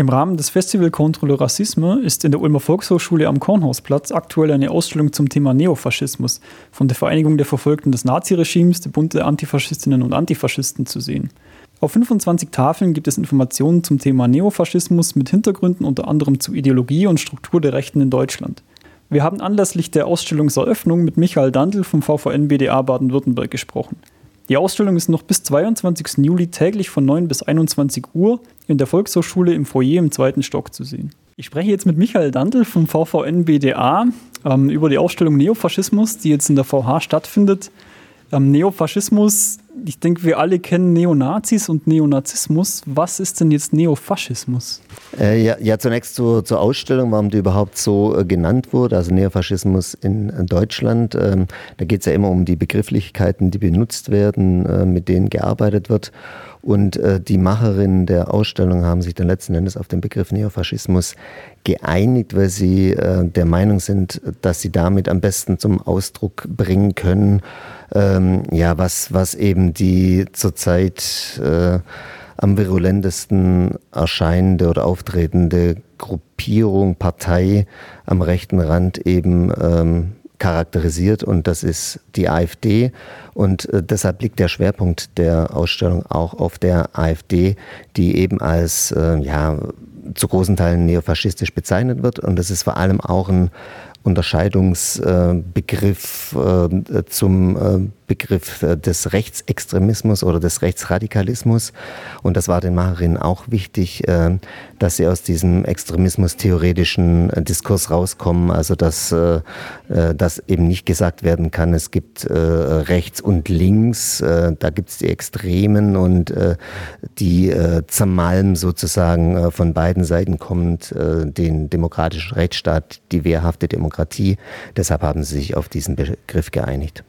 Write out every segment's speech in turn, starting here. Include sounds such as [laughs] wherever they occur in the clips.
Im Rahmen des Festival Contre le Racisme ist in der Ulmer Volkshochschule am Kornhausplatz aktuell eine Ausstellung zum Thema Neofaschismus von der Vereinigung der Verfolgten des Naziregimes, der Bund der Antifaschistinnen und Antifaschisten zu sehen. Auf 25 Tafeln gibt es Informationen zum Thema Neofaschismus mit Hintergründen unter anderem zu Ideologie und Struktur der Rechten in Deutschland. Wir haben anlässlich der Ausstellungseröffnung mit Michael Dandl vom VVN BDA Baden-Württemberg gesprochen. Die Ausstellung ist noch bis 22. Juli täglich von 9 bis 21 Uhr in der Volkshochschule im Foyer im zweiten Stock zu sehen. Ich spreche jetzt mit Michael Dandl vom VVN BDA ähm, über die Ausstellung Neofaschismus, die jetzt in der VH stattfindet. Ähm, Neofaschismus, ich denke, wir alle kennen Neonazis und Neonazismus. Was ist denn jetzt Neofaschismus? Äh, ja, ja, zunächst zur, zur, Ausstellung, warum die überhaupt so äh, genannt wurde, also Neofaschismus in, in Deutschland. Ähm, da geht es ja immer um die Begrifflichkeiten, die benutzt werden, äh, mit denen gearbeitet wird. Und äh, die Macherinnen der Ausstellung haben sich dann letzten Endes auf den Begriff Neofaschismus geeinigt, weil sie äh, der Meinung sind, dass sie damit am besten zum Ausdruck bringen können, ähm, ja, was, was eben die zurzeit äh, am virulentesten erscheinende oder auftretende Gruppierung, Partei am rechten Rand eben ähm, charakterisiert und das ist die AfD. Und äh, deshalb liegt der Schwerpunkt der Ausstellung auch auf der AfD, die eben als äh, ja, zu großen Teilen neofaschistisch bezeichnet wird. Und das ist vor allem auch ein Unterscheidungsbegriff äh, zum äh, Begriff äh, des Rechtsextremismus oder des Rechtsradikalismus. Und das war den Macherinnen auch wichtig, dass sie aus diesem extremismus-theoretischen Diskurs rauskommen. Also dass, dass eben nicht gesagt werden kann, es gibt rechts und links, da gibt es die Extremen und die zermalmen sozusagen von beiden Seiten kommend den demokratischen Rechtsstaat, die wehrhafte Demokratie Demokratie. Deshalb haben sie sich auf diesen Begriff geeinigt.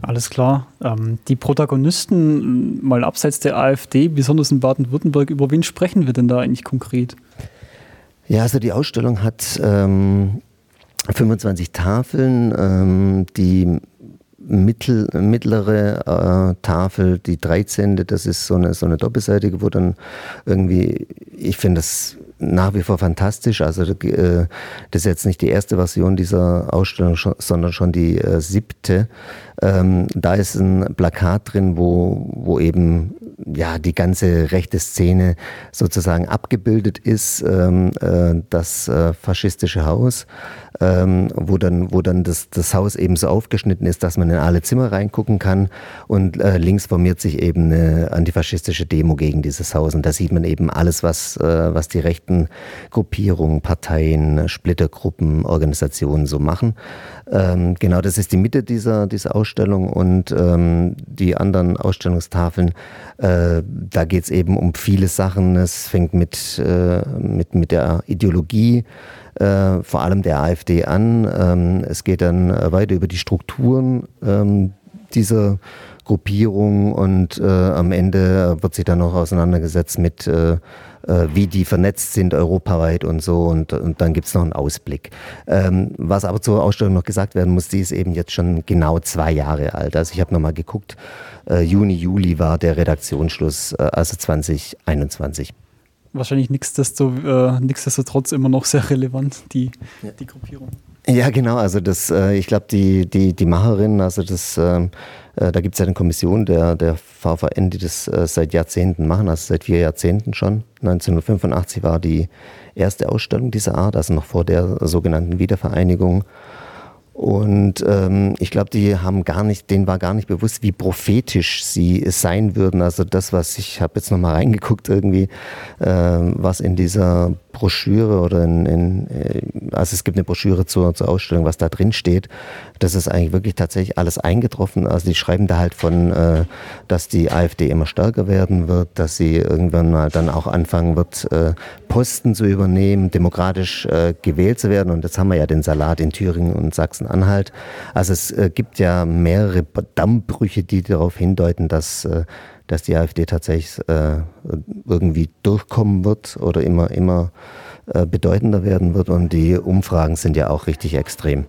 Alles klar. Ähm, die Protagonisten, mal abseits der AfD, besonders in Baden-Württemberg, über wen sprechen wir denn da eigentlich konkret? Ja, also die Ausstellung hat ähm, 25 Tafeln. Ähm, die mittel, mittlere äh, Tafel, die 13. Das ist so eine, so eine doppelseitige, wo dann irgendwie, ich finde das nach wie vor fantastisch. Also äh, das ist jetzt nicht die erste Version dieser Ausstellung, sondern schon die äh, siebte. Ähm, da ist ein Plakat drin, wo, wo eben ja die ganze rechte Szene sozusagen abgebildet ist, ähm, äh, das äh, faschistische Haus, ähm, wo dann, wo dann das, das Haus eben so aufgeschnitten ist, dass man in alle Zimmer reingucken kann. Und äh, links formiert sich eben eine antifaschistische Demo gegen dieses Haus. Und da sieht man eben alles, was, äh, was die rechten Gruppierungen, Parteien, Splittergruppen, Organisationen so machen. Ähm, genau, das ist die Mitte dieser, dieser Ausstellung. Und ähm, die anderen Ausstellungstafeln, äh, da geht es eben um viele Sachen. Es fängt mit, äh, mit, mit der Ideologie äh, vor allem der AfD an. Ähm, es geht dann weiter über die Strukturen ähm, dieser Gruppierung und äh, am Ende wird sich dann noch auseinandergesetzt mit äh, äh, wie die vernetzt sind europaweit und so. Und, und dann gibt's noch einen Ausblick. Ähm, was aber zur Ausstellung noch gesagt werden muss, die ist eben jetzt schon genau zwei Jahre alt. Also ich habe nochmal geguckt, äh, Juni, Juli war der Redaktionsschluss, äh, also 2021 wahrscheinlich nichtsdestotrotz, äh, nichtsdestotrotz immer noch sehr relevant, die, ja. die Gruppierung. Ja, genau. Also das, äh, ich glaube, die, die, die Macherinnen, also das, ähm, äh, da gibt es ja eine Kommission der, der VVN, die das äh, seit Jahrzehnten machen, also seit vier Jahrzehnten schon. 1985 war die erste Ausstellung dieser Art, also noch vor der sogenannten Wiedervereinigung. Und ähm, ich glaube, die haben gar nicht, denen war gar nicht bewusst, wie prophetisch sie sein würden. Also das, was ich habe jetzt nochmal reingeguckt irgendwie, äh, was in dieser Broschüre oder in, in, äh, also es gibt eine Broschüre zur, zur Ausstellung, was da drin steht. Das ist eigentlich wirklich tatsächlich alles eingetroffen. Also die schreiben da halt von, äh, dass die AfD immer stärker werden wird, dass sie irgendwann mal dann auch anfangen wird, äh, Posten zu übernehmen, demokratisch äh, gewählt zu werden. Und jetzt haben wir ja den Salat in Thüringen und Sachsen-Anhalt. Also es äh, gibt ja mehrere Dammbrüche, die darauf hindeuten, dass äh, dass die AfD tatsächlich äh, irgendwie durchkommen wird oder immer, immer äh, bedeutender werden wird. Und die Umfragen sind ja auch richtig extrem.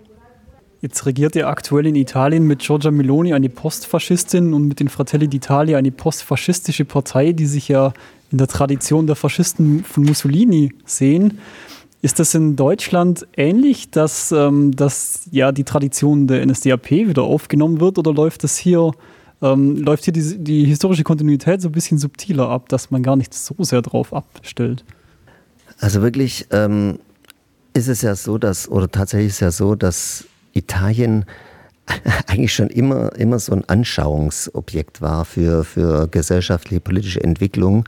Jetzt regiert ja aktuell in Italien mit Giorgia Meloni eine Postfaschistin und mit den Fratelli d'Italia eine postfaschistische Partei, die sich ja in der Tradition der Faschisten von Mussolini sehen. Ist das in Deutschland ähnlich, dass, ähm, dass ja die Tradition der NSDAP wieder aufgenommen wird oder läuft das hier, ähm, läuft hier die, die historische Kontinuität so ein bisschen subtiler ab, dass man gar nicht so sehr drauf abstellt? Also wirklich ähm, ist es ja so, dass, oder tatsächlich ist es ja so, dass Italien [laughs] eigentlich schon immer, immer so ein Anschauungsobjekt war für, für gesellschaftliche, politische Entwicklung.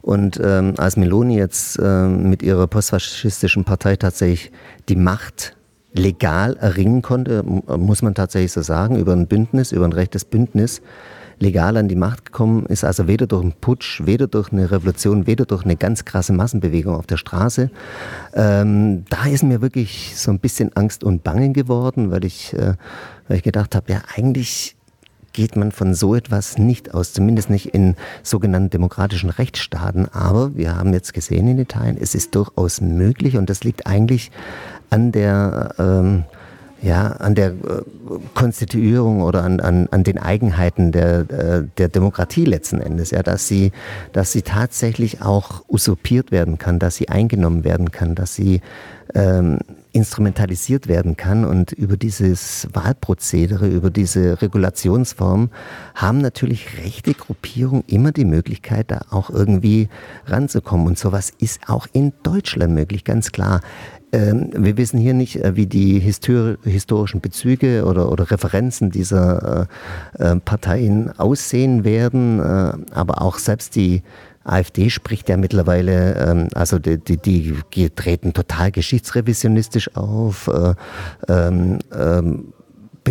Und ähm, als Meloni jetzt ähm, mit ihrer postfaschistischen Partei tatsächlich die Macht legal erringen konnte, muss man tatsächlich so sagen, über ein Bündnis, über ein rechtes Bündnis, legal an die Macht gekommen ist, also weder durch einen Putsch, weder durch eine Revolution, weder durch eine ganz krasse Massenbewegung auf der Straße. Ähm, da ist mir wirklich so ein bisschen Angst und Bangen geworden, weil ich, äh, weil ich gedacht habe, ja eigentlich geht man von so etwas nicht aus, zumindest nicht in sogenannten demokratischen Rechtsstaaten. Aber wir haben jetzt gesehen in Italien, es ist durchaus möglich und das liegt eigentlich an der ähm, ja, an der äh, Konstituierung oder an, an, an den Eigenheiten der, äh, der Demokratie letzten Endes, ja, dass sie, dass sie tatsächlich auch usurpiert werden kann, dass sie eingenommen werden kann, dass sie ähm, instrumentalisiert werden kann. Und über dieses Wahlprozedere, über diese Regulationsform haben natürlich rechte Gruppierungen immer die Möglichkeit, da auch irgendwie ranzukommen. Und sowas ist auch in Deutschland möglich, ganz klar. Ähm, wir wissen hier nicht, äh, wie die historischen Bezüge oder, oder Referenzen dieser äh, äh, Parteien aussehen werden, aber auch selbst die AfD spricht ja mittlerweile, ähm, also die, die, die treten total geschichtsrevisionistisch auf. Ähm,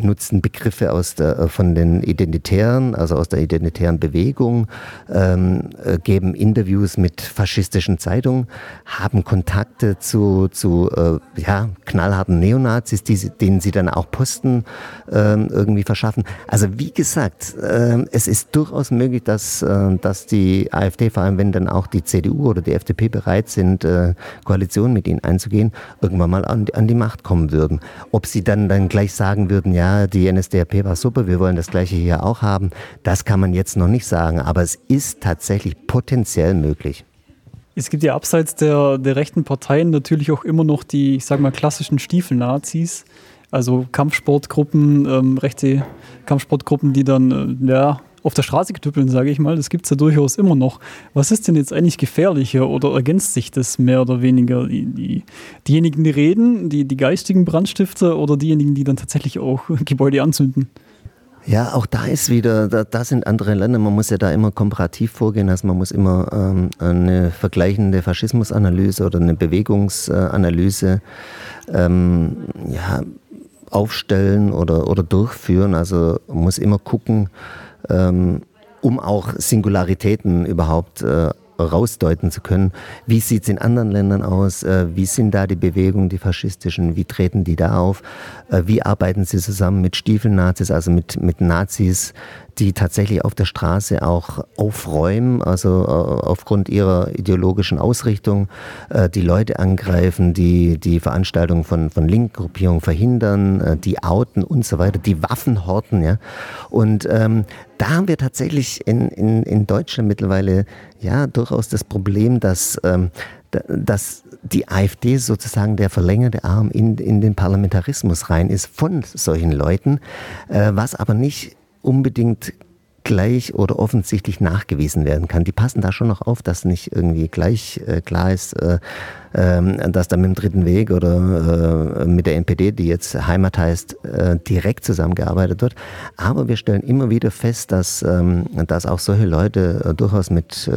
benutzen Begriffe aus der, äh, von den Identitären, also aus der identitären Bewegung, ähm, äh, geben Interviews mit faschistischen Zeitungen, haben Kontakte zu, zu äh, ja, knallharten Neonazis, die, denen sie dann auch Posten ähm, irgendwie verschaffen. Also wie gesagt, äh, es ist durchaus möglich, dass, äh, dass die AfD, vor allem wenn dann auch die CDU oder die FDP bereit sind, äh, Koalitionen mit ihnen einzugehen, irgendwann mal an, an die Macht kommen würden. Ob sie dann, dann gleich sagen würden, ja, die NSDAP war super, wir wollen das gleiche hier auch haben. Das kann man jetzt noch nicht sagen, aber es ist tatsächlich potenziell möglich. Es gibt ja abseits der, der rechten Parteien natürlich auch immer noch die, ich sag mal, klassischen Stiefel-Nazis, also Kampfsportgruppen, ähm, rechte Kampfsportgruppen, die dann äh, ja, auf der Straße getüppeln, sage ich mal. Das gibt es ja durchaus immer noch. Was ist denn jetzt eigentlich gefährlicher oder ergänzt sich das mehr oder weniger? Die, die, diejenigen, die reden, die, die geistigen Brandstifter oder diejenigen, die dann tatsächlich auch [laughs] Gebäude anzünden? Ja, auch da ist wieder, da, da, sind andere Länder, man muss ja da immer komparativ vorgehen, also man muss immer ähm, eine vergleichende Faschismusanalyse oder eine Bewegungsanalyse ähm, ja, aufstellen oder, oder durchführen. Also man muss immer gucken, ähm, um auch Singularitäten überhaupt äh, rausdeuten zu können. Wie sieht es in anderen Ländern aus? Äh, wie sind da die Bewegungen, die faschistischen? Wie treten die da auf? Äh, wie arbeiten sie zusammen mit Stiefelnazis, also mit, mit Nazis, die tatsächlich auf der Straße auch aufräumen, also äh, aufgrund ihrer ideologischen Ausrichtung äh, die Leute angreifen, die die Veranstaltungen von, von Linkgruppierungen verhindern, äh, die outen und so weiter, die Waffen horten. Ja? Und ähm, da haben wir tatsächlich in, in, in Deutschland mittlerweile ja durchaus das Problem, dass, ähm, dass die AfD sozusagen der verlängerte Arm in, in den Parlamentarismus rein ist von solchen Leuten, äh, was aber nicht unbedingt gleich oder offensichtlich nachgewiesen werden kann. Die passen da schon noch auf, dass nicht irgendwie gleich äh, klar ist, äh, äh, dass da mit dem Dritten Weg oder äh, mit der NPD, die jetzt Heimat heißt, äh, direkt zusammengearbeitet wird. Aber wir stellen immer wieder fest, dass, ähm, dass auch solche Leute äh, durchaus mit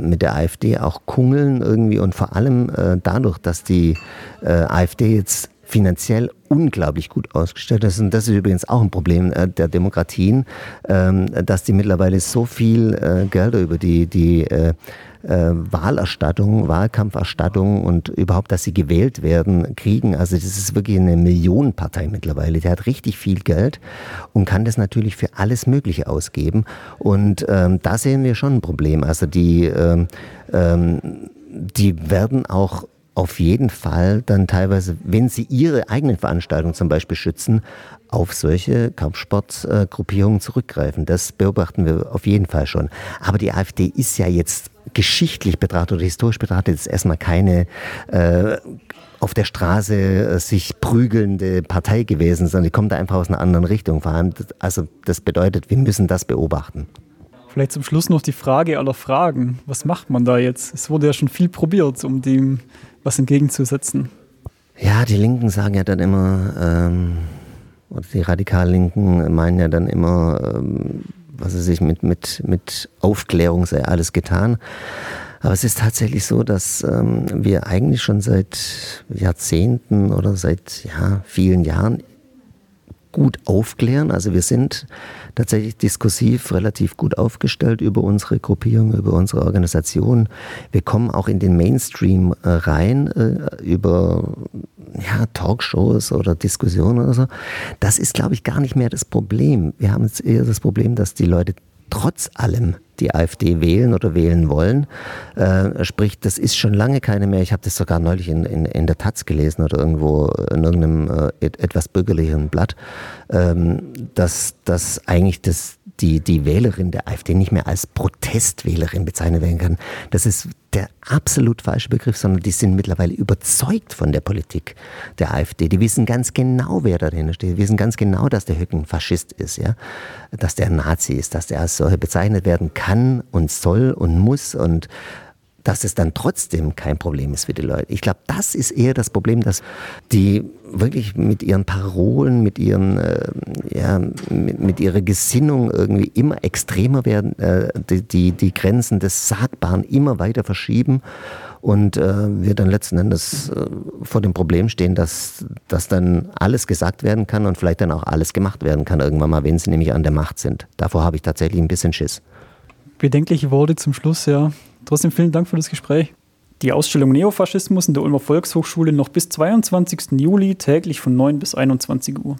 mit der AfD auch kungeln irgendwie und vor allem dadurch, dass die AfD jetzt finanziell unglaublich gut ausgestellt ist. Und das ist übrigens auch ein Problem äh, der Demokratien, ähm, dass die mittlerweile so viel äh, Gelder über die, die äh, Wahlerstattung, Wahlkampferstattung und überhaupt, dass sie gewählt werden, kriegen. Also das ist wirklich eine Millionenpartei mittlerweile. Die hat richtig viel Geld und kann das natürlich für alles Mögliche ausgeben. Und ähm, da sehen wir schon ein Problem. Also die, ähm, ähm, die werden auch auf jeden Fall dann teilweise, wenn sie ihre eigenen Veranstaltungen zum Beispiel schützen, auf solche Kampfsportgruppierungen zurückgreifen. Das beobachten wir auf jeden Fall schon. Aber die AfD ist ja jetzt geschichtlich betrachtet oder historisch betrachtet jetzt erstmal keine äh, auf der Straße äh, sich prügelnde Partei gewesen, sondern die kommt da einfach aus einer anderen Richtung. Vor allem, also das bedeutet, wir müssen das beobachten. Vielleicht zum Schluss noch die Frage aller Fragen. Was macht man da jetzt? Es wurde ja schon viel probiert, um dem was entgegenzusetzen. Ja, die Linken sagen ja dann immer, ähm, oder die Radikal-Linken meinen ja dann immer, ähm, was sie sich mit, mit, mit Aufklärung sei alles getan. Aber es ist tatsächlich so, dass ähm, wir eigentlich schon seit Jahrzehnten oder seit ja, vielen Jahren gut aufklären. Also wir sind tatsächlich diskursiv relativ gut aufgestellt über unsere Gruppierung, über unsere Organisation. Wir kommen auch in den Mainstream äh, rein äh, über ja, Talkshows oder Diskussionen oder so. Das ist, glaube ich, gar nicht mehr das Problem. Wir haben jetzt eher das Problem, dass die Leute trotz allem die AfD wählen oder wählen wollen. Äh, sprich, das ist schon lange keine mehr. Ich habe das sogar neulich in, in, in, der Taz gelesen oder irgendwo in irgendeinem äh, etwas bürgerlicheren Blatt, ähm, dass, dass eigentlich das, die, die Wählerin der AfD nicht mehr als Protestwählerin bezeichnet werden kann. Das ist der absolut falsche Begriff, sondern die sind mittlerweile überzeugt von der Politik der AfD. Die wissen ganz genau, wer dahinter steht. Die wissen ganz genau, dass der Höcken Faschist ist, ja, dass der Nazi ist, dass der als solche bezeichnet werden kann und soll und muss und dass es dann trotzdem kein Problem ist für die Leute. Ich glaube, das ist eher das Problem, dass die wirklich mit ihren Parolen, mit ihren, äh, ja, mit, mit, ihrer Gesinnung irgendwie immer extremer werden, äh, die, die, die, Grenzen des Sagbaren immer weiter verschieben und äh, wir dann letzten Endes äh, vor dem Problem stehen, dass, dass dann alles gesagt werden kann und vielleicht dann auch alles gemacht werden kann irgendwann mal, wenn sie nämlich an der Macht sind. Davor habe ich tatsächlich ein bisschen Schiss. Bedenkliche Worte zum Schluss, ja. Trotzdem vielen Dank für das Gespräch. Die Ausstellung Neofaschismus in der Ulmer Volkshochschule noch bis 22. Juli täglich von 9 bis 21 Uhr.